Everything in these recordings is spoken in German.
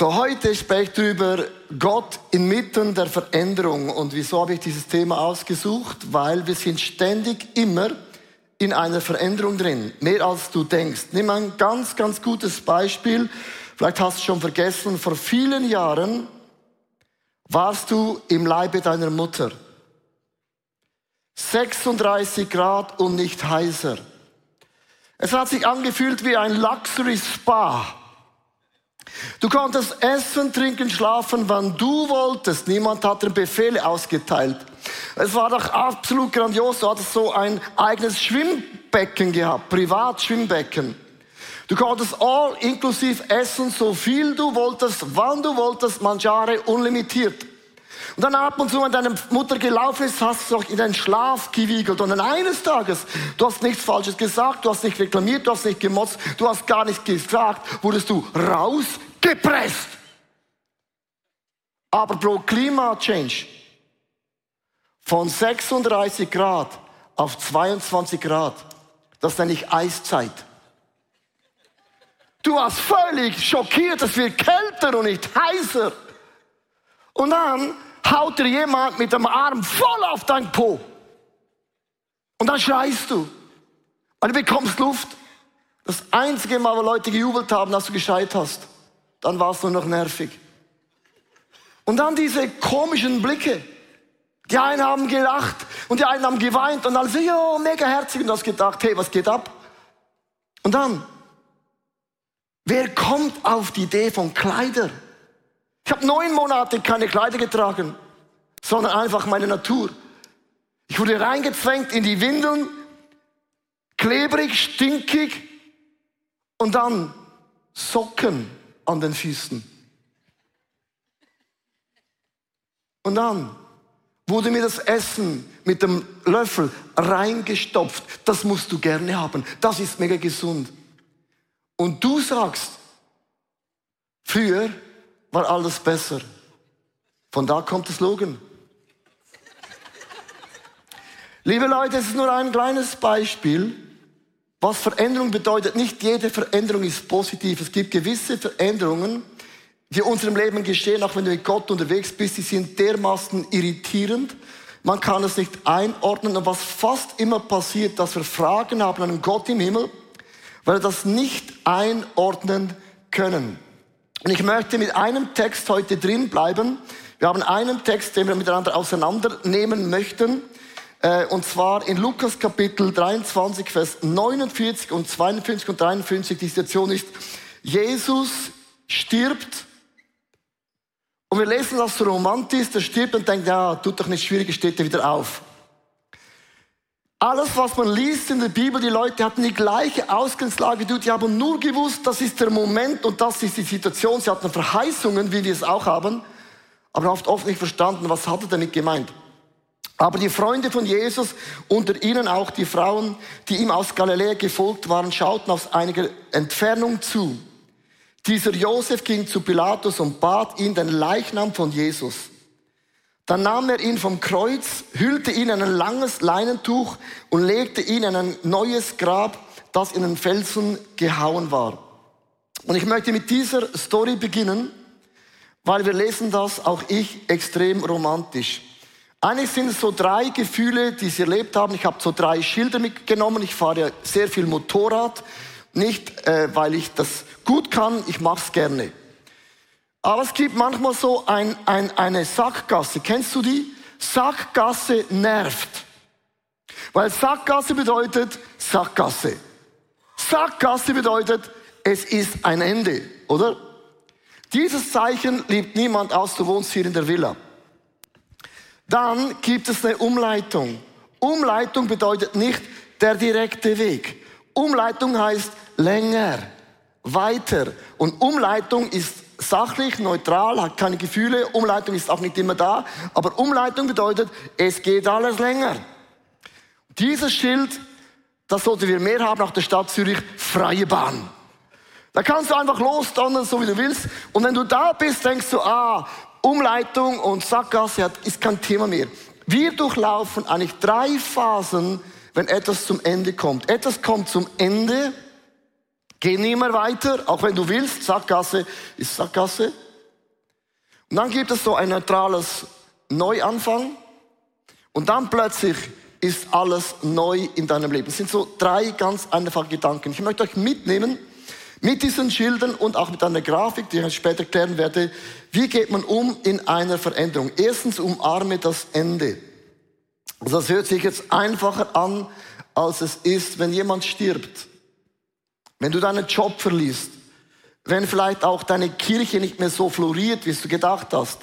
So, heute spreche ich darüber, Gott inmitten der Veränderung. Und wieso habe ich dieses Thema ausgesucht? Weil wir sind ständig immer in einer Veränderung drin. Mehr als du denkst. Nimm ein ganz, ganz gutes Beispiel. Vielleicht hast du schon vergessen, vor vielen Jahren warst du im Leibe deiner Mutter. 36 Grad und nicht heißer. Es hat sich angefühlt wie ein Luxury Spa. Du konntest essen, trinken, schlafen, wann du wolltest. Niemand hat dir Befehle ausgeteilt. Es war doch absolut grandios. Du hattest so ein eigenes Schwimmbecken gehabt, Privatschwimmbecken. Du konntest all inklusiv essen, so viel du wolltest, wann du wolltest, mangiare unlimitiert. Und dann ab und zu, wenn deine Mutter gelaufen ist, hast du doch in deinen Schlaf gewiegelt. Und dann eines Tages, du hast nichts Falsches gesagt, du hast nicht reklamiert, du hast nicht gemotzt, du hast gar nichts gesagt, wurdest du rausgepresst. Aber pro Klima-Change von 36 Grad auf 22 Grad, das nenne ich Eiszeit. Du warst völlig schockiert, es wird kälter und nicht heißer. Und dann haut dir jemand mit dem Arm voll auf dein Po. Und dann schreist du. Und du bekommst Luft. Das einzige Mal, wo Leute gejubelt haben, dass du gescheit hast, dann warst du noch nervig. Und dann diese komischen Blicke. Die einen haben gelacht und die einen haben geweint und alle so, ja, mega herzig und du hast gedacht, hey, was geht ab? Und dann, wer kommt auf die Idee von Kleider? Ich habe neun Monate keine Kleider getragen, sondern einfach meine Natur. Ich wurde reingezwängt in die Windeln, klebrig, stinkig und dann Socken an den Füßen. Und dann wurde mir das Essen mit dem Löffel reingestopft. Das musst du gerne haben. Das ist mega gesund. Und du sagst, früher war alles besser. Von da kommt das Logan. Liebe Leute, es ist nur ein kleines Beispiel, was Veränderung bedeutet. Nicht jede Veränderung ist positiv. Es gibt gewisse Veränderungen, die in unserem Leben geschehen, auch wenn du mit Gott unterwegs bist, die sind dermaßen irritierend. Man kann es nicht einordnen. Und was fast immer passiert, dass wir Fragen haben an Gott im Himmel, weil wir das nicht einordnen können. Und ich möchte mit einem Text heute drin bleiben. Wir haben einen Text, den wir miteinander auseinandernehmen möchten. Äh, und zwar in Lukas Kapitel 23, Vers 49 und 52 und 53. Die Situation ist, Jesus stirbt. Und wir lesen das so romantisch, der stirbt und denkt, ja, tut doch nicht schwierig, steht er wieder auf. Alles, was man liest in der Bibel, die Leute hatten die gleiche Ausgangslage, die haben nur gewusst, das ist der Moment und das ist die Situation. Sie hatten Verheißungen, wie wir es auch haben, aber oft, oft nicht verstanden, was hat er damit gemeint. Aber die Freunde von Jesus, unter ihnen auch die Frauen, die ihm aus Galiläa gefolgt waren, schauten aus einiger Entfernung zu. Dieser Josef ging zu Pilatus und bat ihn den Leichnam von Jesus. Dann nahm er ihn vom Kreuz, hüllte ihn in ein langes Leinentuch und legte ihn in ein neues Grab, das in den Felsen gehauen war. Und ich möchte mit dieser Story beginnen, weil wir lesen das, auch ich, extrem romantisch. Eigentlich sind es so drei Gefühle, die sie erlebt haben. Ich habe so drei Schilder mitgenommen. Ich fahre ja sehr viel Motorrad. Nicht, äh, weil ich das gut kann, ich mache es gerne. Aber es gibt manchmal so ein, ein, eine Sackgasse. Kennst du die? Sackgasse nervt. Weil Sackgasse bedeutet Sackgasse. Sackgasse bedeutet, es ist ein Ende, oder? Dieses Zeichen liebt niemand aus, du wohnst hier in der Villa. Dann gibt es eine Umleitung. Umleitung bedeutet nicht der direkte Weg. Umleitung heißt länger, weiter. Und Umleitung ist sachlich, neutral, hat keine Gefühle. Umleitung ist auch nicht immer da. Aber Umleitung bedeutet, es geht alles länger. Dieses Schild, das sollten wir mehr haben nach der Stadt Zürich, freie Bahn. Da kannst du einfach losdonnern, so wie du willst. Und wenn du da bist, denkst du, ah, Umleitung und Sackgasse ist kein Thema mehr. Wir durchlaufen eigentlich drei Phasen, wenn etwas zum Ende kommt. Etwas kommt zum Ende, Geh nicht mehr weiter, auch wenn du willst. Sackgasse ist Sackgasse. Und dann gibt es so ein neutrales Neuanfang. Und dann plötzlich ist alles neu in deinem Leben. Es sind so drei ganz einfache Gedanken. Ich möchte euch mitnehmen mit diesen Schildern und auch mit einer Grafik, die ich später erklären werde. Wie geht man um in einer Veränderung? Erstens umarme das Ende. Also das hört sich jetzt einfacher an, als es ist, wenn jemand stirbt. Wenn du deinen Job verliest. Wenn vielleicht auch deine Kirche nicht mehr so floriert, wie du gedacht hast.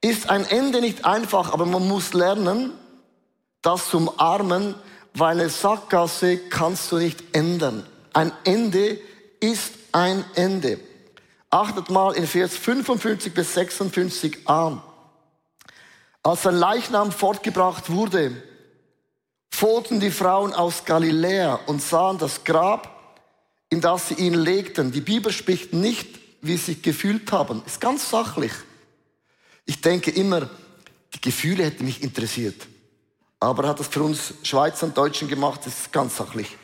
Ist ein Ende nicht einfach, aber man muss lernen, das zu umarmen, weil eine Sackgasse kannst du nicht ändern. Ein Ende ist ein Ende. Achtet mal in Vers 55 bis 56 an. Als sein Leichnam fortgebracht wurde, folgten die Frauen aus Galiläa und sahen das Grab, in das sie ihn legten. Die Bibel spricht nicht, wie sie sich gefühlt haben. Ist ganz sachlich. Ich denke immer, die Gefühle hätten mich interessiert. Aber er hat das für uns Schweizer und Deutschen gemacht, ist ganz sachlich.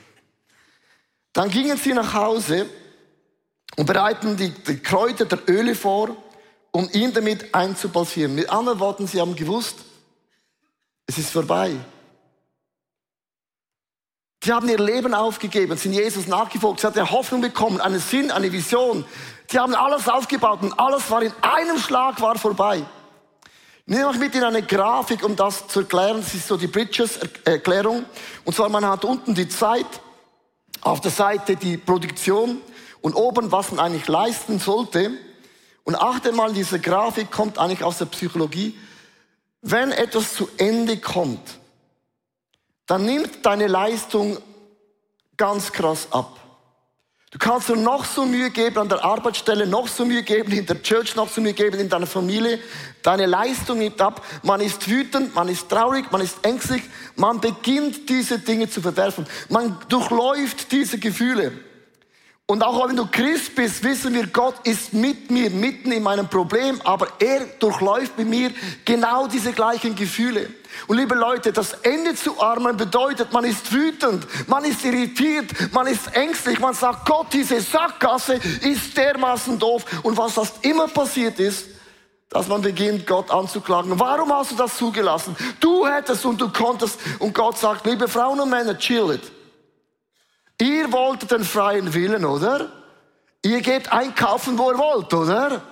Dann gingen sie nach Hause und bereiten die, die Kräuter der Öle vor, um ihn damit einzubalsieren. Mit anderen Worten, sie haben gewusst, es ist vorbei. Sie haben ihr Leben aufgegeben, sind Jesus nachgefolgt, sie hatten Hoffnung bekommen, einen Sinn, eine Vision. Sie haben alles aufgebaut und alles war in einem Schlag war vorbei. Nehme euch mit in eine Grafik, um das zu erklären. Das ist so die Bridges-Erklärung. Und zwar, man hat unten die Zeit, auf der Seite die Produktion und oben, was man eigentlich leisten sollte. Und achte mal, diese Grafik kommt eigentlich aus der Psychologie. Wenn etwas zu Ende kommt, dann nimmt deine Leistung ganz krass ab. Du kannst dir noch so Mühe geben an der Arbeitsstelle, noch so Mühe geben in der Church, noch so Mühe geben in deiner Familie. Deine Leistung nimmt ab. Man ist wütend, man ist traurig, man ist ängstlich. Man beginnt diese Dinge zu verwerfen. Man durchläuft diese Gefühle. Und auch wenn du Christ bist, wissen wir, Gott ist mit mir, mitten in meinem Problem, aber er durchläuft mit mir genau diese gleichen Gefühle. Und liebe Leute, das Ende zu armen bedeutet, man ist wütend, man ist irritiert, man ist ängstlich, man sagt, Gott, diese Sackgasse ist dermaßen doof. Und was das immer passiert ist, dass man beginnt, Gott anzuklagen. Warum hast du das zugelassen? Du hättest und du konntest. Und Gott sagt, liebe Frauen und Männer, chill it. Ihr wolltet den freien Willen, oder? Ihr geht einkaufen, wo ihr wollt, oder?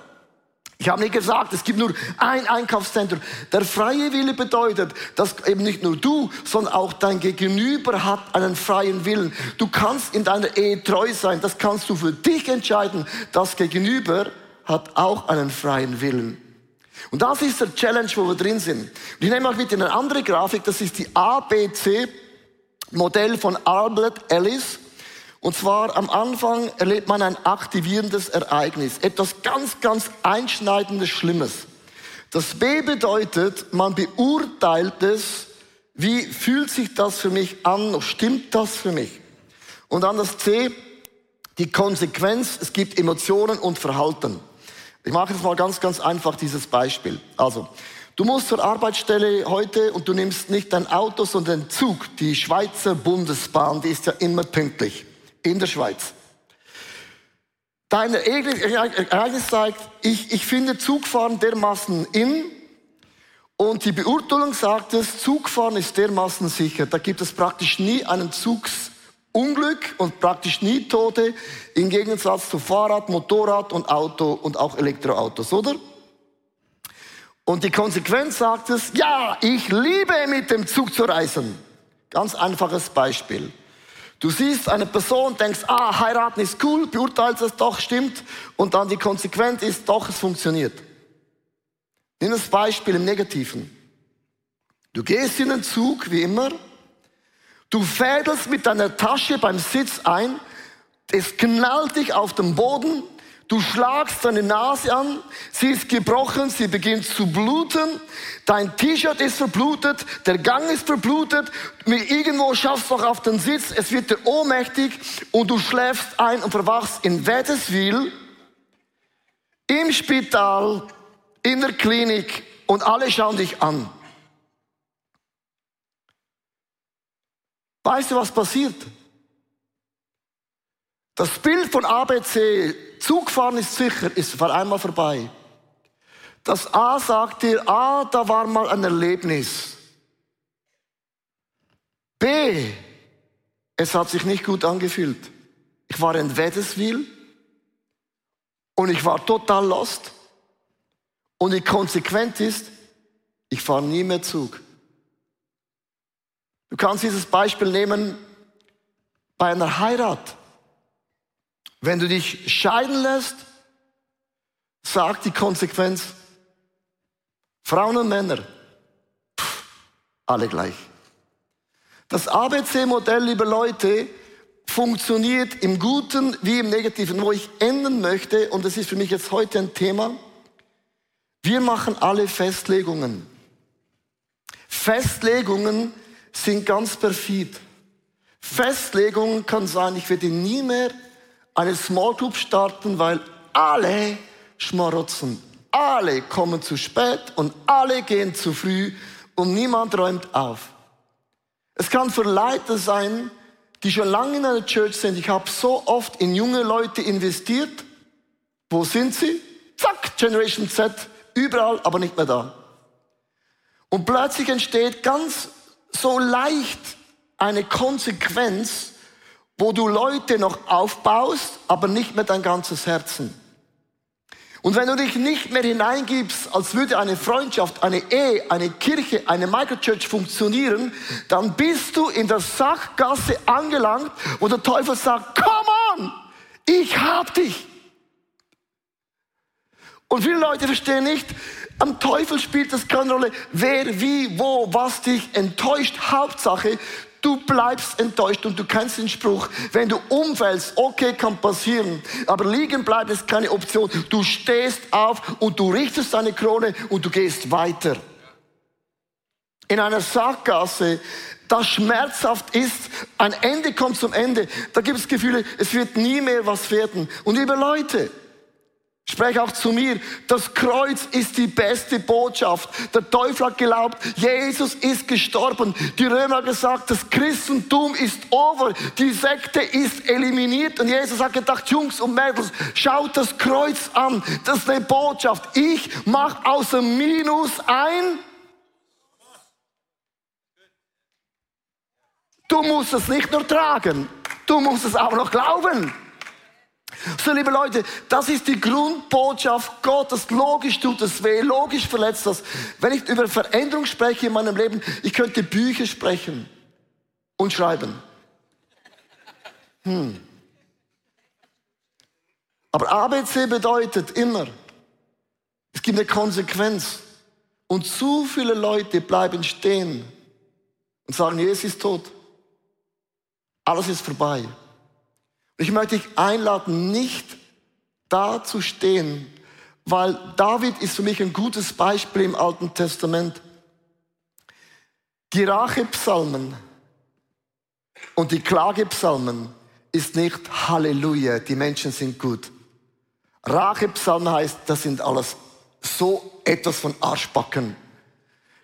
Ich habe nicht gesagt, es gibt nur ein Einkaufszentrum. Der freie Wille bedeutet, dass eben nicht nur du, sondern auch dein Gegenüber hat einen freien Willen. Du kannst in deiner Ehe treu sein, das kannst du für dich entscheiden. Das Gegenüber hat auch einen freien Willen. Und das ist der Challenge, wo wir drin sind. Und ich nehme auch mit in eine andere Grafik, das ist die ABC Modell von Albert Ellis. Und zwar am Anfang erlebt man ein aktivierendes Ereignis, etwas ganz, ganz einschneidendes, Schlimmes. Das B bedeutet, man beurteilt es, wie fühlt sich das für mich an, stimmt das für mich? Und dann das C, die Konsequenz, es gibt Emotionen und Verhalten. Ich mache jetzt mal ganz, ganz einfach dieses Beispiel. Also, Du musst zur Arbeitsstelle heute und du nimmst nicht dein Auto, sondern den Zug. Die Schweizer Bundesbahn, die ist ja immer pünktlich in der Schweiz. Dein Ereignis zeigt, ich, ich finde Zugfahren dermaßen in und die Beurteilung sagt es, Zugfahren ist dermaßen sicher. Da gibt es praktisch nie einen Zugsunglück und praktisch nie Tote im Gegensatz zu Fahrrad, Motorrad und Auto und auch Elektroautos, oder? Und die Konsequenz sagt es, ja, ich liebe mit dem Zug zu reisen. Ganz einfaches Beispiel. Du siehst eine Person, denkst, ah, heiraten ist cool, beurteilst es doch, stimmt. Und dann die Konsequenz ist, doch, es funktioniert. Nimm das Beispiel im Negativen. Du gehst in den Zug, wie immer. Du fädelst mit deiner Tasche beim Sitz ein. Es knallt dich auf den Boden. Du schlagst deine Nase an, sie ist gebrochen, sie beginnt zu bluten, dein T-Shirt ist verblutet, der Gang ist verblutet, irgendwo schaffst du noch auf den Sitz, es wird dir ohnmächtig und du schläfst ein und verwachst in Wetteswil, im Spital, in der Klinik und alle schauen dich an. Weißt du, was passiert? Das Bild von ABC, Zugfahren ist sicher, ist vor einmal vorbei. Das A sagt dir, ah, da war mal ein Erlebnis. B, es hat sich nicht gut angefühlt. Ich war in Weddeswil und ich war total lost. Und die Konsequenz ist, ich fahre nie mehr Zug. Du kannst dieses Beispiel nehmen bei einer Heirat. Wenn du dich scheiden lässt, sagt die Konsequenz, Frauen und Männer, pff, alle gleich. Das ABC-Modell, liebe Leute, funktioniert im Guten wie im Negativen. Wo ich enden möchte, und das ist für mich jetzt heute ein Thema, wir machen alle Festlegungen. Festlegungen sind ganz perfid. Festlegungen kann sein, ich werde nie mehr eine Small Group starten, weil alle schmarotzen. Alle kommen zu spät und alle gehen zu früh und niemand räumt auf. Es kann für Leiter sein, die schon lange in einer Church sind. Ich habe so oft in junge Leute investiert. Wo sind sie? Zack, Generation Z, überall, aber nicht mehr da. Und plötzlich entsteht ganz so leicht eine Konsequenz, wo du Leute noch aufbaust, aber nicht mehr dein ganzes Herzen. Und wenn du dich nicht mehr hineingibst, als würde eine Freundschaft, eine Ehe, eine Kirche, eine Microchurch funktionieren, dann bist du in der Sackgasse angelangt, wo der Teufel sagt, come on, ich hab dich. Und viele Leute verstehen nicht, am Teufel spielt das keine Rolle, wer, wie, wo, was dich enttäuscht. Hauptsache, Du bleibst enttäuscht und du kennst den Spruch, wenn du umfällst, okay, kann passieren, aber liegen bleiben ist keine Option. Du stehst auf und du richtest deine Krone und du gehst weiter. In einer Sackgasse, das schmerzhaft ist, ein Ende kommt zum Ende, da gibt es Gefühle, es wird nie mehr was werden. Und liebe Leute, Spreche auch zu mir. Das Kreuz ist die beste Botschaft. Der Teufel hat geglaubt, Jesus ist gestorben. Die Römer haben gesagt, das Christentum ist over. Die Sekte ist eliminiert. Und Jesus hat gedacht, Jungs und Mädels, schaut das Kreuz an. Das ist eine Botschaft. Ich mache aus dem Minus ein. Du musst es nicht nur tragen, du musst es auch noch glauben. So, liebe Leute, das ist die Grundbotschaft Gottes. Logisch tut es weh, logisch verletzt das. Wenn ich über Veränderung spreche in meinem Leben, ich könnte Bücher sprechen und schreiben. Hm. Aber ABC bedeutet immer, es gibt eine Konsequenz. Und zu viele Leute bleiben stehen und sagen, Jesus ist tot. Alles ist vorbei. Ich möchte dich einladen, nicht da zu stehen, weil David ist für mich ein gutes Beispiel im Alten Testament. Die Rachepsalmen und die Klagepsalmen ist nicht Halleluja, die Menschen sind gut. Rachepsalmen heißt, das sind alles so etwas von Arschbacken.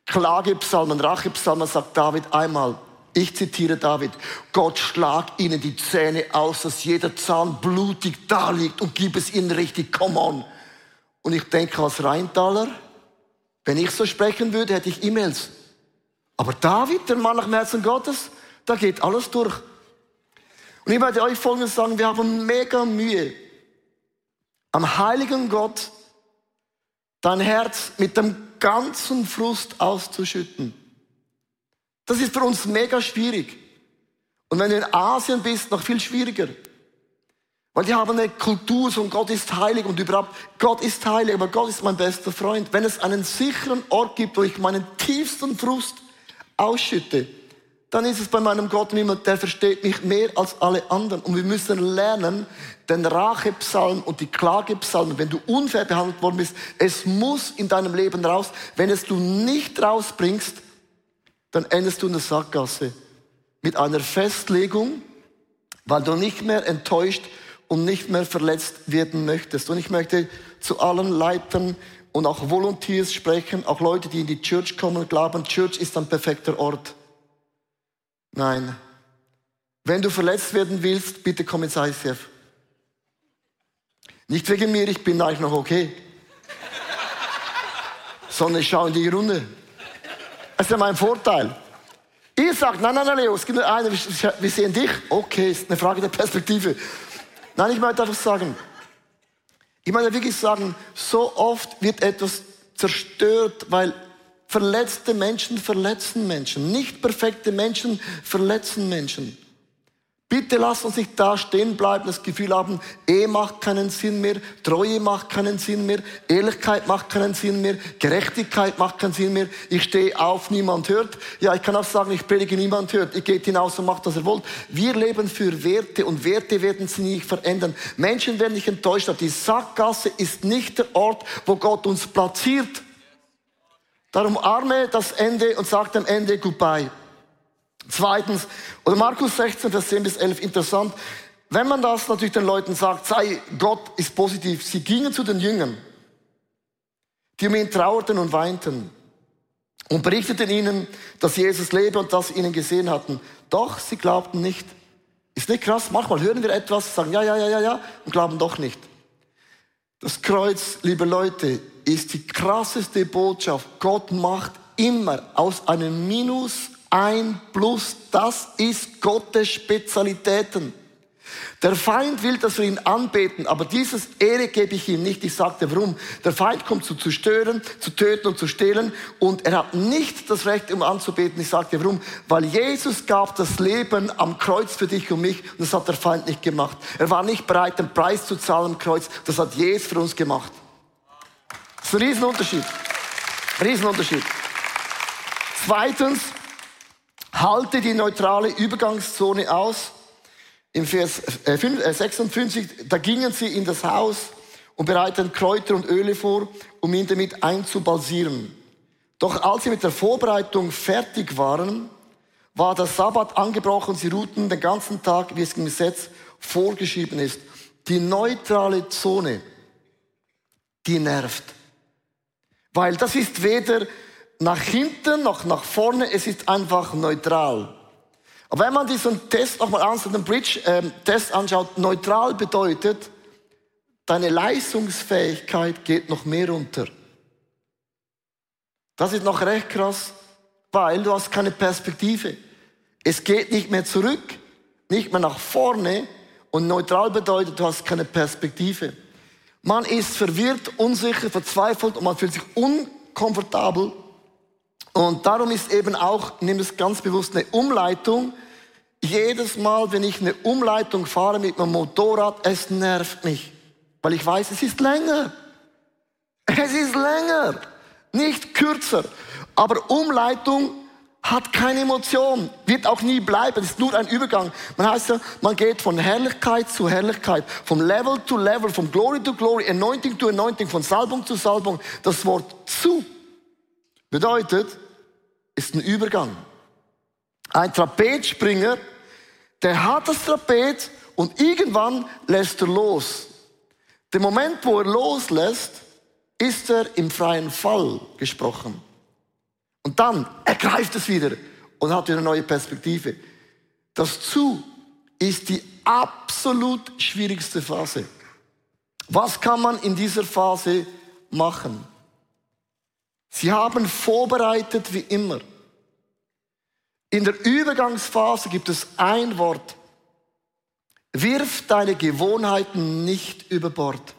Klagepsalmen, Rachepsalmen sagt David einmal, ich zitiere David, Gott schlag ihnen die Zähne aus, dass jeder Zahn blutig da liegt und gib es ihnen richtig, come on. Und ich denke als Rheintaler, wenn ich so sprechen würde, hätte ich E-Mails. Aber David, der Mann nach dem Herzen Gottes, da geht alles durch. Und ich werde euch Folgendes sagen, wir haben mega Mühe, am heiligen Gott dein Herz mit dem ganzen Frust auszuschütten. Das ist für uns mega schwierig. Und wenn du in Asien bist, noch viel schwieriger. Weil die haben eine Kultur, so Gott ist heilig und überhaupt, Gott ist heilig, aber Gott ist mein bester Freund. Wenn es einen sicheren Ort gibt, wo ich meinen tiefsten Frust ausschütte, dann ist es bei meinem Gott Himmel, der versteht mich mehr als alle anderen. Und wir müssen lernen, den Rachepsalm und die Klagepsalmen, wenn du unfair behandelt worden bist, es muss in deinem Leben raus. Wenn es du nicht rausbringst, dann endest du in der Sackgasse mit einer Festlegung, weil du nicht mehr enttäuscht und nicht mehr verletzt werden möchtest. Und ich möchte zu allen Leitern und auch Volunteers sprechen, auch Leute, die in die Church kommen und glauben, Church ist ein perfekter Ort. Nein. Wenn du verletzt werden willst, bitte komm ins ICF. Nicht wegen mir, ich bin eigentlich noch okay. sondern ich schaue in die Runde. Das ist ja mein Vorteil. Ihr sagt, nein, nein, nein, Leo, es gibt nur einen, wir sehen dich. Okay, ist eine Frage der Perspektive. Nein, ich möchte einfach sagen, ich möchte wirklich sagen, so oft wird etwas zerstört, weil verletzte Menschen verletzen Menschen. Nicht perfekte Menschen verletzen Menschen. Bitte lass uns nicht da stehen bleiben, das Gefühl haben, Ehe macht keinen Sinn mehr, Treue macht keinen Sinn mehr, Ehrlichkeit macht keinen Sinn mehr, Gerechtigkeit macht keinen Sinn mehr. Ich stehe auf, niemand hört. Ja, ich kann auch sagen, ich predige, niemand hört. Ich gehe hinaus und macht, was er wollt. Wir leben für Werte und Werte werden sie nicht verändern. Menschen werden nicht enttäuscht. Die Sackgasse ist nicht der Ort, wo Gott uns platziert. Darum arme das Ende und sagt am Ende Goodbye. Zweitens, oder Markus 16, Vers 10 bis 11, interessant. Wenn man das natürlich den Leuten sagt, sei Gott ist positiv. Sie gingen zu den Jüngern, die um ihn trauerten und weinten und berichteten ihnen, dass Jesus lebe und dass sie ihn gesehen hatten. Doch sie glaubten nicht. Ist nicht krass? Manchmal hören wir etwas, sagen ja, ja, ja, ja, ja und glauben doch nicht. Das Kreuz, liebe Leute, ist die krasseste Botschaft. Gott macht immer aus einem Minus ein Plus. Das ist Gottes Spezialitäten. Der Feind will, dass wir ihn anbeten, aber dieses Ehre gebe ich ihm nicht. Ich sagte, warum? Der Feind kommt zu zerstören, zu töten und zu stehlen und er hat nicht das Recht, um anzubeten. Ich sagte, warum? Weil Jesus gab das Leben am Kreuz für dich und mich und das hat der Feind nicht gemacht. Er war nicht bereit, den Preis zu zahlen am Kreuz. Das hat Jesus für uns gemacht. Das ist ein Riesenunterschied. Riesenunterschied. Zweitens, halte die neutrale Übergangszone aus. Im Vers 56, äh, äh, da gingen sie in das Haus und bereiteten Kräuter und Öle vor, um ihn damit einzubalsieren. Doch als sie mit der Vorbereitung fertig waren, war der Sabbat angebrochen. Sie ruhten den ganzen Tag, wie es im Gesetz vorgeschrieben ist. Die neutrale Zone, die nervt. Weil das ist weder nach hinten noch nach vorne, es ist einfach neutral. Aber wenn man diesen Test nochmal anschaut, den Bridge-Test ähm, anschaut, neutral bedeutet, deine Leistungsfähigkeit geht noch mehr runter. Das ist noch recht krass, weil du hast keine Perspektive. Es geht nicht mehr zurück, nicht mehr nach vorne und neutral bedeutet, du hast keine Perspektive. Man ist verwirrt, unsicher, verzweifelt und man fühlt sich unkomfortabel und darum ist eben auch, nimm es ganz bewusst, eine Umleitung. Jedes Mal, wenn ich eine Umleitung fahre mit meinem Motorrad, es nervt mich. Weil ich weiß, es ist länger. Es ist länger, nicht kürzer. Aber Umleitung hat keine Emotion, wird auch nie bleiben, es ist nur ein Übergang. Man heißt ja, man geht von Herrlichkeit zu Herrlichkeit, vom Level to Level, vom Glory to Glory, Anointing to Anointing, von Salbung zu Salbung. Das Wort zu bedeutet, ist ein Übergang. Ein Trapezspringer, der hat das Trapez und irgendwann lässt er los. Der Moment, wo er loslässt, ist er im freien Fall gesprochen. Und dann ergreift es wieder und hat wieder eine neue Perspektive. Das Zu ist die absolut schwierigste Phase. Was kann man in dieser Phase machen? Sie haben vorbereitet wie immer. In der Übergangsphase gibt es ein Wort. Wirf deine Gewohnheiten nicht über Bord.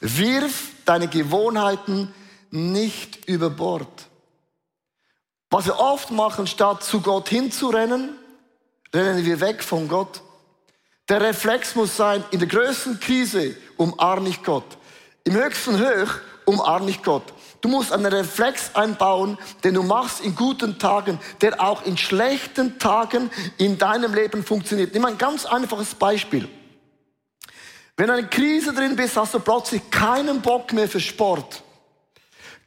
Wirf deine Gewohnheiten nicht über Bord. Was wir oft machen, statt zu Gott hinzurennen, rennen wir weg von Gott. Der Reflex muss sein, in der größten Krise umarme ich Gott. Im höchsten Höch umarme ich Gott. Du musst einen Reflex einbauen, den du machst in guten Tagen, der auch in schlechten Tagen in deinem Leben funktioniert. Nimm ein ganz einfaches Beispiel. Wenn du in Krise drin bist, hast du plötzlich keinen Bock mehr für Sport.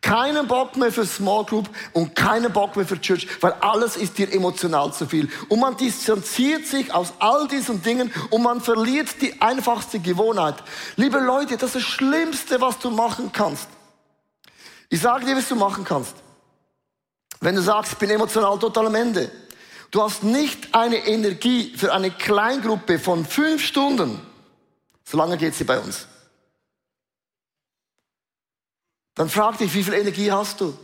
Keinen Bock mehr für Small Group und keinen Bock mehr für Church, weil alles ist dir emotional zu viel. Und man distanziert sich aus all diesen Dingen und man verliert die einfachste Gewohnheit. Liebe Leute, das ist das Schlimmste, was du machen kannst. Ich sage dir, was du machen kannst. Wenn du sagst, ich bin emotional total am Ende. Du hast nicht eine Energie für eine Kleingruppe von fünf Stunden. So lange geht sie bei uns. Dann frag dich, wie viel Energie hast du?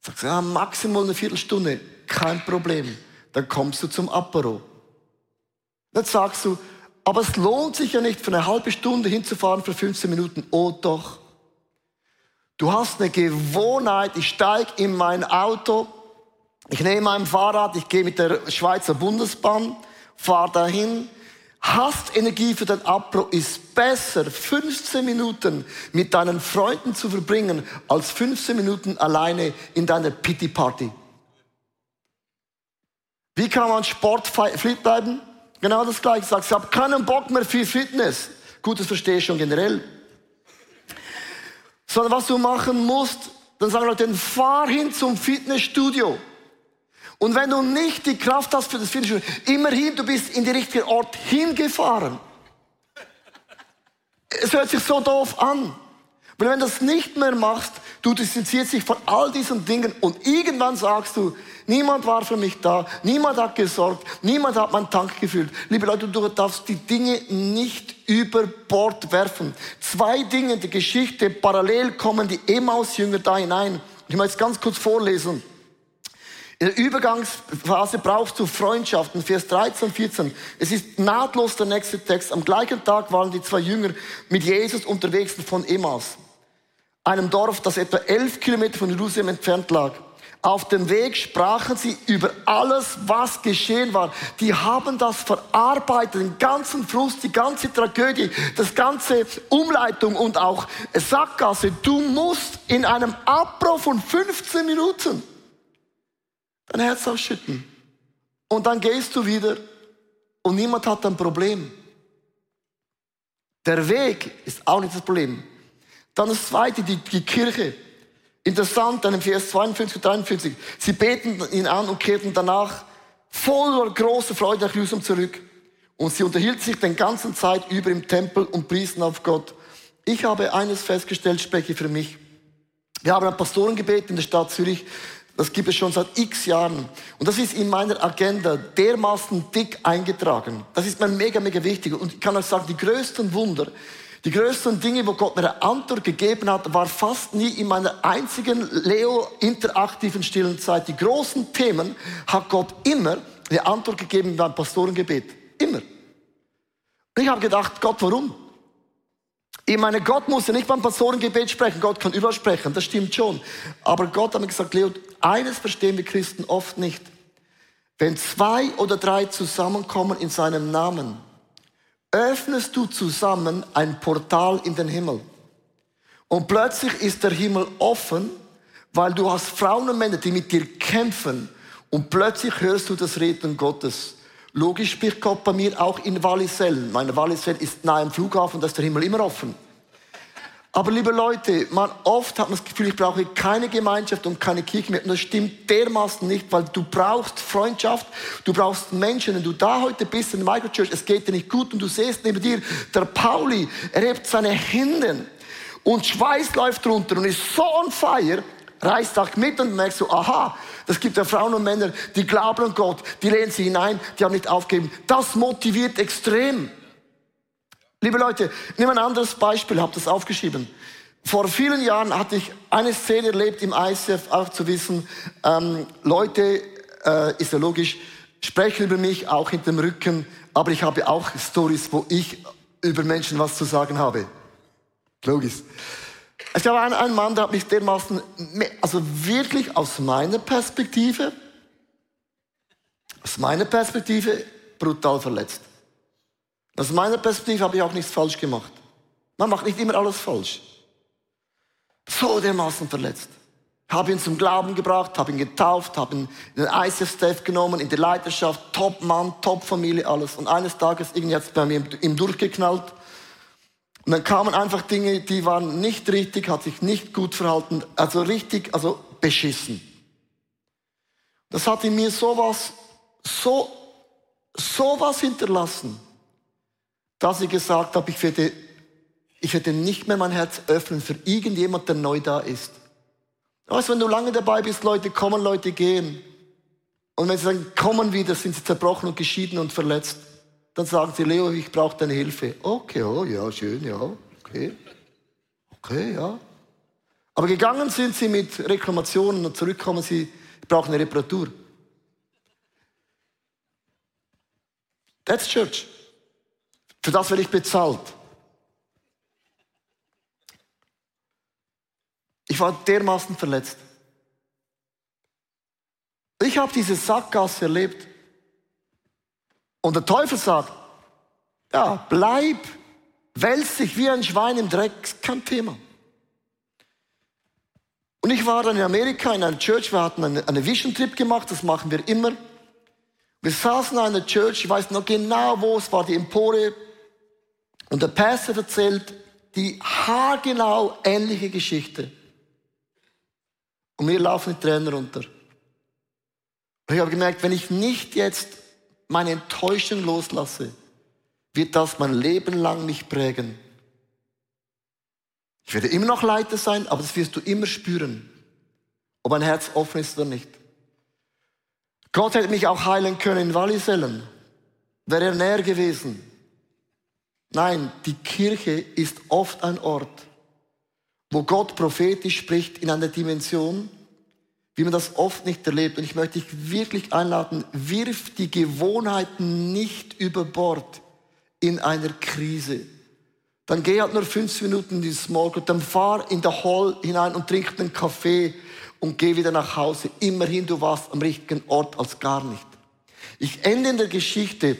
Sagst du, ja, maximal eine Viertelstunde. Kein Problem. Dann kommst du zum Apero. Dann sagst du, aber es lohnt sich ja nicht, für eine halbe Stunde hinzufahren für 15 Minuten. Oh doch. Du hast eine Gewohnheit, ich steige in mein Auto, ich nehme mein Fahrrad, ich gehe mit der Schweizer Bundesbahn, fahre dahin, hast Energie für den Abro, ist besser, 15 Minuten mit deinen Freunden zu verbringen, als 15 Minuten alleine in deiner Pity Party. Wie kann man sportfit bleiben? Genau das gleiche. Ich sage, ich habe keinen Bock mehr für Fitness. Gut, das verstehe ich schon generell sondern was du machen musst, dann sagen Leute, fahr hin zum Fitnessstudio. Und wenn du nicht die Kraft hast für das Fitnessstudio, immerhin, du bist in die richtige Ort hingefahren. Es hört sich so doof an. Weil wenn du das nicht mehr machst, du distanzierst dich von all diesen Dingen und irgendwann sagst du, Niemand war für mich da. Niemand hat gesorgt. Niemand hat meinen Tank gefüllt. Liebe Leute, du darfst die Dinge nicht über Bord werfen. Zwei Dinge in der Geschichte parallel kommen die Emmaus-Jünger da hinein. Ich möchte es ganz kurz vorlesen. In der Übergangsphase brauchst du Freundschaften, Vers 13 und 14. Es ist nahtlos der nächste Text. Am gleichen Tag waren die zwei Jünger mit Jesus unterwegs von Emmaus, einem Dorf, das etwa elf Kilometer von Jerusalem entfernt lag. Auf dem Weg sprachen sie über alles, was geschehen war. Die haben das verarbeitet, den ganzen Frust, die ganze Tragödie, das ganze Umleitung und auch Sackgasse. Du musst in einem Abbruch von 15 Minuten dein Herz ausschütten. Und dann gehst du wieder und niemand hat ein Problem. Der Weg ist auch nicht das Problem. Dann das zweite, die, die Kirche. Interessant, dann im Vers 52 und 53. Sie beten ihn an und kehrten danach voller großer Freude nach Jerusalem zurück. Und sie unterhielten sich den ganzen Zeit über im Tempel und priesen auf Gott. Ich habe eines festgestellt, spreche für mich. Wir haben ein Pastorengebet in der Stadt Zürich. Das gibt es schon seit x Jahren. Und das ist in meiner Agenda dermaßen dick eingetragen. Das ist mir mega, mega wichtig. Und ich kann euch sagen, die größten Wunder, die größten Dinge, wo Gott mir eine Antwort gegeben hat, war fast nie in meiner einzigen Leo-interaktiven stillen Zeit. Die großen Themen hat Gott immer eine Antwort gegeben beim Pastorengebet. Immer. Und ich habe gedacht, Gott, warum? Ich meine, Gott muss ja nicht beim Pastorengebet sprechen, Gott kann überall sprechen, das stimmt schon. Aber Gott hat mir gesagt, Leo, eines verstehen wir Christen oft nicht. Wenn zwei oder drei zusammenkommen in seinem Namen, öffnest du zusammen ein Portal in den Himmel. Und plötzlich ist der Himmel offen, weil du hast Frauen und Männer, die mit dir kämpfen. Und plötzlich hörst du das Reden Gottes. Logisch spricht Gott bei mir auch in Wallisellen. Meine Wallisellen ist nahe am Flughafen, da ist der Himmel immer offen. Aber liebe Leute, man oft hat man das Gefühl, ich brauche keine Gemeinschaft und keine Kirche mehr. Und das stimmt dermaßen nicht, weil du brauchst Freundschaft, du brauchst Menschen. Wenn du da heute bist in der Microchurch, es geht dir nicht gut und du siehst neben dir, der Pauli, er hebt seine Hände und Schweiß läuft runter und ist so on fire, auch mit und merkst so, aha, das gibt ja Frauen und Männer, die glauben an Gott, die lehnen sie hinein, die haben nicht aufgegeben. Das motiviert extrem. Liebe Leute, nimm ein anderes Beispiel, habe das aufgeschrieben. Vor vielen Jahren hatte ich eine Szene erlebt im ICF, auch zu wissen, ähm, Leute, äh, ist ja logisch, sprechen über mich auch hinter dem Rücken, aber ich habe auch Stories, wo ich über Menschen was zu sagen habe. Logisch. Es gab einen, einen Mann, der hat mich dermaßen, also wirklich aus meiner Perspektive, aus meiner Perspektive brutal verletzt. Aus meiner Perspektive habe ich auch nichts falsch gemacht. Man macht nicht immer alles falsch. So dermaßen verletzt. Habe ihn zum Glauben gebracht, habe ihn getauft, habe ihn in den ICF-Staff genommen, in die Leiterschaft, Top-Mann, Top-Familie, alles. Und eines Tages irgendwie hat es bei mir ihm durchgeknallt. Und dann kamen einfach Dinge, die waren nicht richtig, hat sich nicht gut verhalten, also richtig, also beschissen. Das hat in mir sowas, so, sowas hinterlassen dass ich gesagt habe, ich werde, ich werde nicht mehr mein Herz öffnen für irgendjemand, der neu da ist. Weißt, wenn du lange dabei bist, Leute kommen, Leute gehen. Und wenn sie sagen, kommen wieder, sind sie zerbrochen und geschieden und verletzt. Dann sagen sie, Leo, ich brauche deine Hilfe. Okay, oh ja, schön, ja, okay. Okay, ja. Aber gegangen sind sie mit Reklamationen und zurückkommen sie, brauchen eine Reparatur. That's church. Für das werde ich bezahlt. Ich war dermaßen verletzt. Ich habe diese Sackgasse erlebt. Und der Teufel sagt, ja, bleib, wälz dich wie ein Schwein im Dreck, kein Thema. Und ich war dann in Amerika in einer Church, wir hatten eine, eine Vision Trip gemacht, das machen wir immer. Wir saßen in einer Church, ich weiß noch genau wo, es war die Empore. Und der Pastor erzählt die haargenau ähnliche Geschichte. Und mir laufen die Tränen runter. Und ich habe gemerkt, wenn ich nicht jetzt meine Enttäuschung loslasse, wird das mein Leben lang mich prägen. Ich werde immer noch Leiter sein, aber das wirst du immer spüren, ob ein Herz offen ist oder nicht. Gott hätte mich auch heilen können in Wallisellen. Wäre er näher gewesen. Nein, die Kirche ist oft ein Ort, wo Gott prophetisch spricht in einer Dimension, wie man das oft nicht erlebt. Und ich möchte dich wirklich einladen, wirf die Gewohnheiten nicht über Bord in einer Krise. Dann geh halt nur fünf Minuten in die Small Group, dann fahr in der Hall hinein und trink einen Kaffee und geh wieder nach Hause. Immerhin, du warst am richtigen Ort als gar nicht. Ich ende in der Geschichte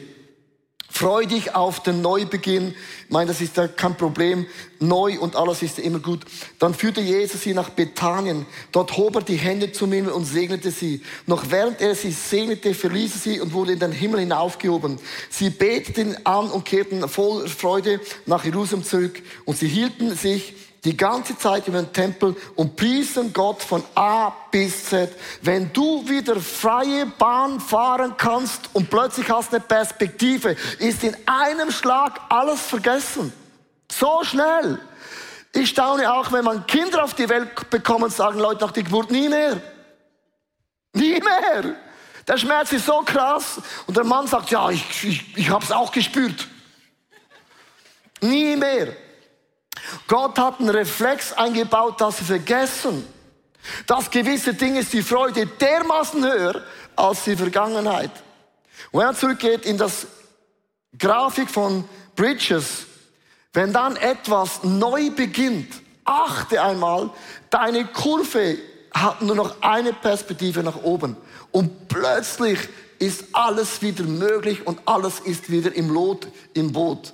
Freu dich auf den Neubeginn. Ich meine, das ist ja kein Problem. Neu und alles ist immer gut. Dann führte Jesus sie nach Bethanien. Dort hob er die Hände zum Himmel und segnete sie. Noch während er sie segnete, verließ er sie und wurde in den Himmel hinaufgehoben. Sie beteten an und kehrten voll Freude nach Jerusalem zurück. Und sie hielten sich die ganze Zeit über den Tempel und priesen Gott von A bis Z. Wenn du wieder freie Bahn fahren kannst und plötzlich hast eine Perspektive, ist in einem Schlag alles vergessen. So schnell. Ich staune auch, wenn man Kinder auf die Welt bekommt, sagen Leute nach der Geburt nie mehr. Nie mehr. Der Schmerz ist so krass. Und der Mann sagt, ja, ich, ich, ich habe es auch gespürt. Nie mehr. Gott hat einen Reflex eingebaut, dass sie vergessen, dass gewisse Dinge die Freude dermaßen höher als die Vergangenheit. Und wenn er zurückgeht in das Grafik von Bridges, wenn dann etwas neu beginnt, achte einmal, deine Kurve hat nur noch eine Perspektive nach oben. Und plötzlich ist alles wieder möglich und alles ist wieder im Lot, im Boot.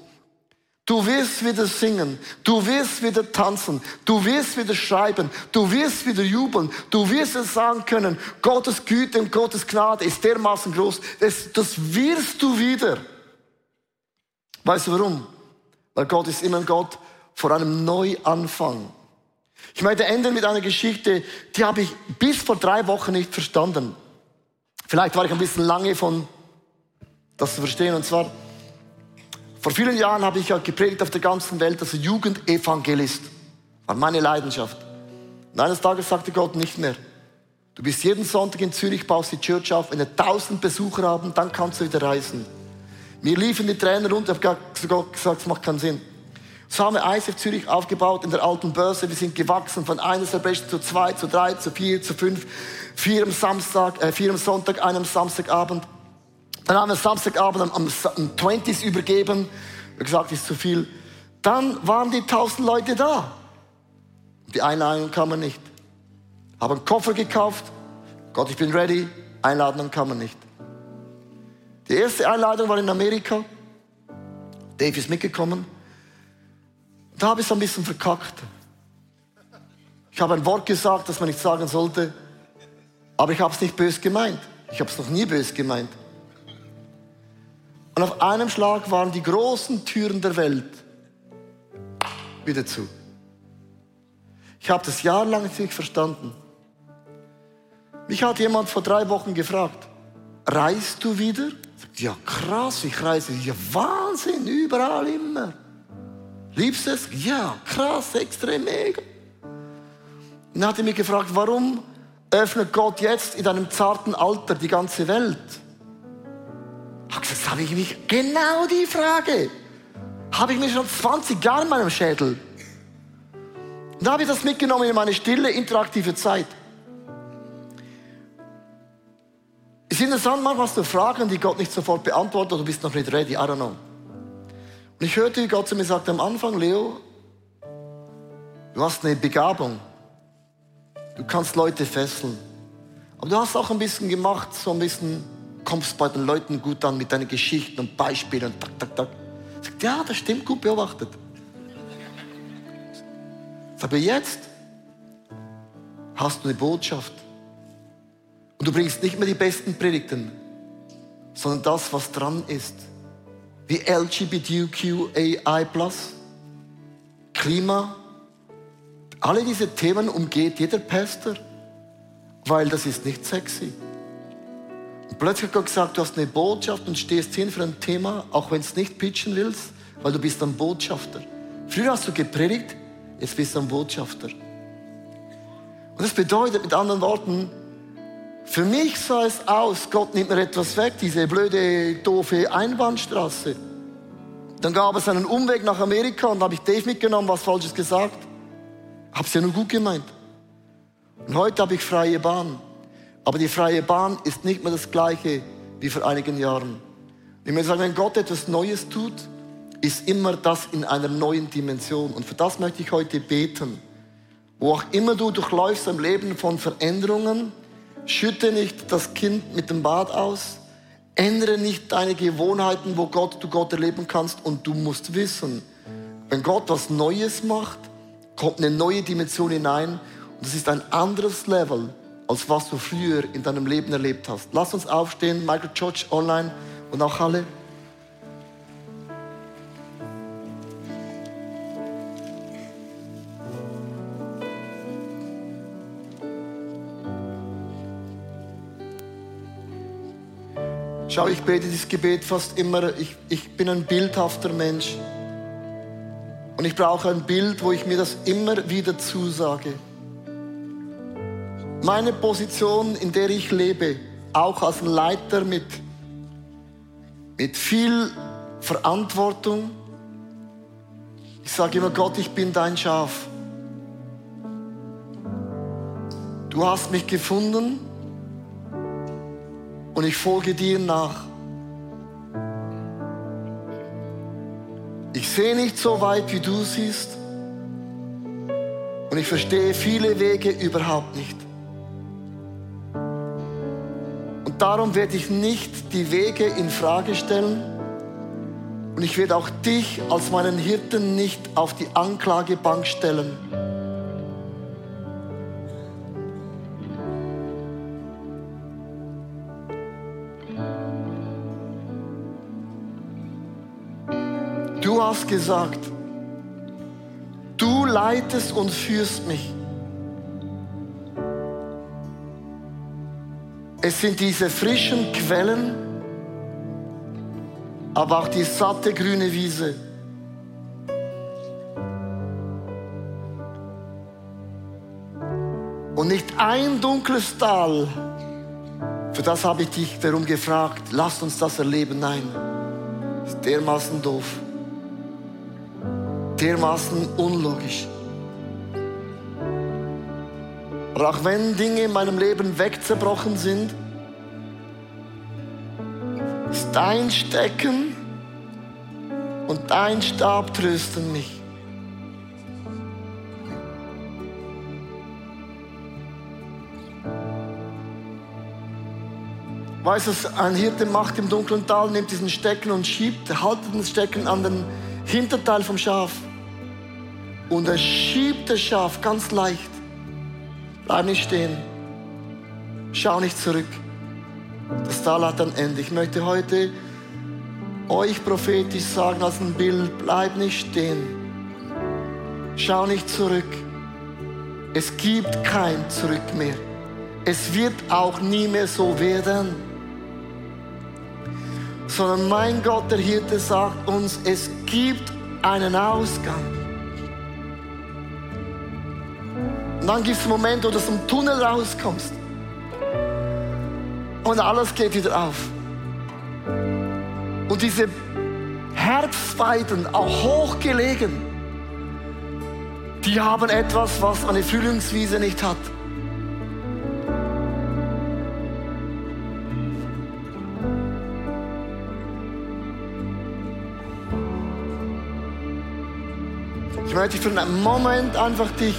Du wirst wieder singen, du wirst wieder tanzen, du wirst wieder schreiben, du wirst wieder jubeln, du wirst es sagen können, Gottes Güte und Gottes Gnade ist dermaßen groß, das, das wirst du wieder. Weißt du warum? Weil Gott ist immer ein Gott vor einem Neuanfang. Ich möchte enden mit einer Geschichte, die habe ich bis vor drei Wochen nicht verstanden. Vielleicht war ich ein bisschen lange von das zu verstehen. Und zwar, vor vielen Jahren habe ich ja gepredigt auf der ganzen Welt als Jugendevangelist. War meine Leidenschaft. Und eines Tages sagte Gott nicht mehr. Du bist jeden Sonntag in Zürich, baust die Church auf, wenn wir tausend Besucher haben, dann kannst du wieder reisen. Mir liefen die Tränen runter, ich habe sogar gesagt, es macht keinen Sinn. So haben wir ISF Zürich aufgebaut in der alten Börse. Wir sind gewachsen von einer Celebration zu zwei, zu drei, zu vier, zu fünf. Vier am Samstag, äh, vier am Sonntag, einem Samstagabend. Dann haben wir Samstagabend am, am, am 20s übergeben. Wir gesagt, ist zu viel. Dann waren die tausend Leute da. Die Einladung kam nicht. Haben einen Koffer gekauft. Gott, ich bin ready. Einladung kam nicht. Die erste Einladung war in Amerika. Dave ist mitgekommen. Da habe ich es ein bisschen verkackt. Ich habe ein Wort gesagt, das man nicht sagen sollte. Aber ich habe es nicht bös gemeint. Ich habe es noch nie bös gemeint. Und auf einem Schlag waren die großen Türen der Welt wieder zu. Ich habe das jahrelang nicht verstanden. Mich hat jemand vor drei Wochen gefragt, reist du wieder? Ja, krass, ich reise. Ja, Wahnsinn, überall immer. Liebst es? Ja, krass, extrem mega. Dann hat er mich gefragt, warum öffnet Gott jetzt in deinem zarten Alter die ganze Welt? Habe ich mich, genau die Frage, habe ich mir schon 20 Jahre in meinem Schädel. Und da habe ich das mitgenommen in meine stille, interaktive Zeit. Es ist interessant, manchmal hast du Fragen, die Gott nicht sofort beantwortet, du bist noch nicht ready, I don't know. Und ich hörte, wie Gott zu mir sagte am Anfang, Leo, du hast eine Begabung. Du kannst Leute fesseln. Aber du hast auch ein bisschen gemacht, so ein bisschen, kommst bei den Leuten gut an mit deinen Geschichten und Beispielen und tak, tak, tak. Sagt, ja, das stimmt, gut beobachtet. Aber jetzt hast du eine Botschaft. Und du bringst nicht mehr die besten Predigten, sondern das, was dran ist. Wie LGBTQAI+, Klima. Alle diese Themen umgeht jeder Pastor weil das ist nicht sexy. Und plötzlich hat Gott gesagt, du hast eine Botschaft und stehst hin für ein Thema, auch wenn es nicht pitchen willst, weil du bist ein Botschafter. Früher hast du gepredigt, jetzt bist du ein Botschafter. Und das bedeutet mit anderen Worten, für mich sah es aus, Gott nimmt mir etwas weg, diese blöde, doofe Einbahnstraße. Dann gab es einen Umweg nach Amerika und habe ich Dave mitgenommen, was Falsches gesagt. Hab's ja nur gut gemeint. Und heute habe ich freie Bahn. Aber die freie Bahn ist nicht mehr das gleiche wie vor einigen Jahren. Ich möchte sagen, wenn Gott etwas Neues tut, ist immer das in einer neuen Dimension. Und für das möchte ich heute beten. Wo auch immer du durchläufst im Leben von Veränderungen, schütte nicht das Kind mit dem Bad aus, ändere nicht deine Gewohnheiten, wo Gott, du Gott erleben kannst. Und du musst wissen, wenn Gott was Neues macht, kommt eine neue Dimension hinein das ist ein anderes Level, als was du früher in deinem Leben erlebt hast. Lass uns aufstehen, Michael George online und auch alle. Schau, ich bete dieses Gebet fast immer. Ich, ich bin ein bildhafter Mensch. Und ich brauche ein Bild, wo ich mir das immer wieder zusage meine Position, in der ich lebe, auch als Leiter mit, mit viel Verantwortung. Ich sage immer, Gott, ich bin dein Schaf. Du hast mich gefunden und ich folge dir nach. Ich sehe nicht so weit, wie du siehst und ich verstehe viele Wege überhaupt nicht. Darum werde ich nicht die Wege in Frage stellen und ich werde auch dich als meinen Hirten nicht auf die Anklagebank stellen. Du hast gesagt, du leitest und führst mich. Es sind diese frischen Quellen, aber auch die satte grüne Wiese. Und nicht ein dunkles Tal. Für das habe ich dich darum gefragt. Lass uns das erleben. Nein, ist dermaßen doof. Dermaßen unlogisch. Aber auch wenn Dinge in meinem Leben wegzerbrochen sind, ist dein Stecken und dein Stab trösten mich. Weißt du, ein Hirte macht im dunklen Tal, nimmt diesen Stecken und schiebt, haltet den Stecken an den Hinterteil vom Schaf. Und er schiebt das Schaf ganz leicht Bleib nicht stehen. Schau nicht zurück. Das Tal hat ein Ende. Ich möchte heute euch prophetisch sagen als ein Bild, bleib nicht stehen. Schau nicht zurück. Es gibt kein Zurück mehr. Es wird auch nie mehr so werden. Sondern mein Gott, der Hirte, sagt uns, es gibt einen Ausgang. Und dann gibt es Momente, wo du aus dem Tunnel rauskommst. Und alles geht wieder auf. Und diese Herbstweiden, auch hochgelegen, Die haben etwas, was eine Frühlingswiese nicht hat. Ich möchte für einen Moment einfach dich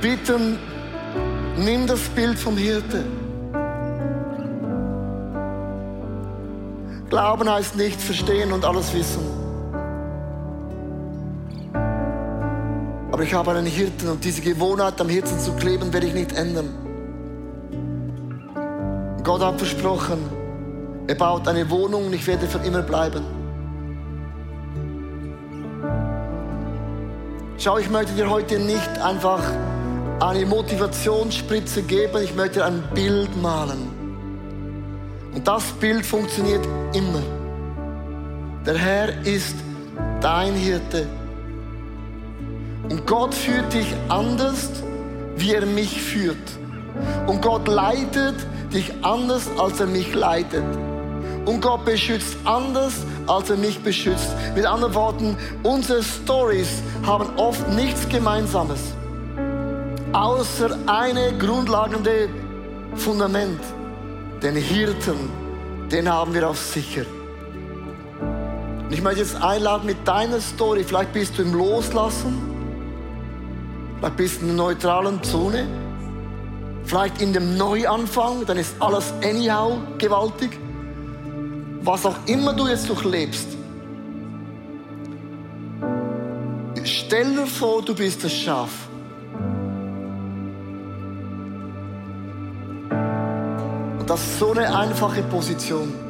bitten, nimm das Bild vom Hirte. Glauben heißt nicht verstehen und alles wissen. Aber ich habe einen Hirten und diese Gewohnheit am Hirten zu kleben werde ich nicht ändern. Gott hat versprochen, er baut eine Wohnung und ich werde für immer bleiben. Schau, ich möchte dir heute nicht einfach eine Motivationsspritze geben, ich möchte ein Bild malen. Und das Bild funktioniert immer. Der Herr ist dein Hirte. Und Gott führt dich anders, wie er mich führt. Und Gott leitet dich anders, als er mich leitet. Und Gott beschützt anders, als er mich beschützt. Mit anderen Worten, unsere Stories haben oft nichts Gemeinsames, außer eine grundlegende Fundament. Den Hirten, den haben wir auf sicher. Und ich möchte jetzt einladen mit deiner Story. Vielleicht bist du im Loslassen, vielleicht bist du in einer neutralen Zone, vielleicht in dem Neuanfang, dann ist alles anyhow gewaltig was auch immer du jetzt durchlebst, stell dir vor, du bist das Schaf. Das ist so eine einfache Position.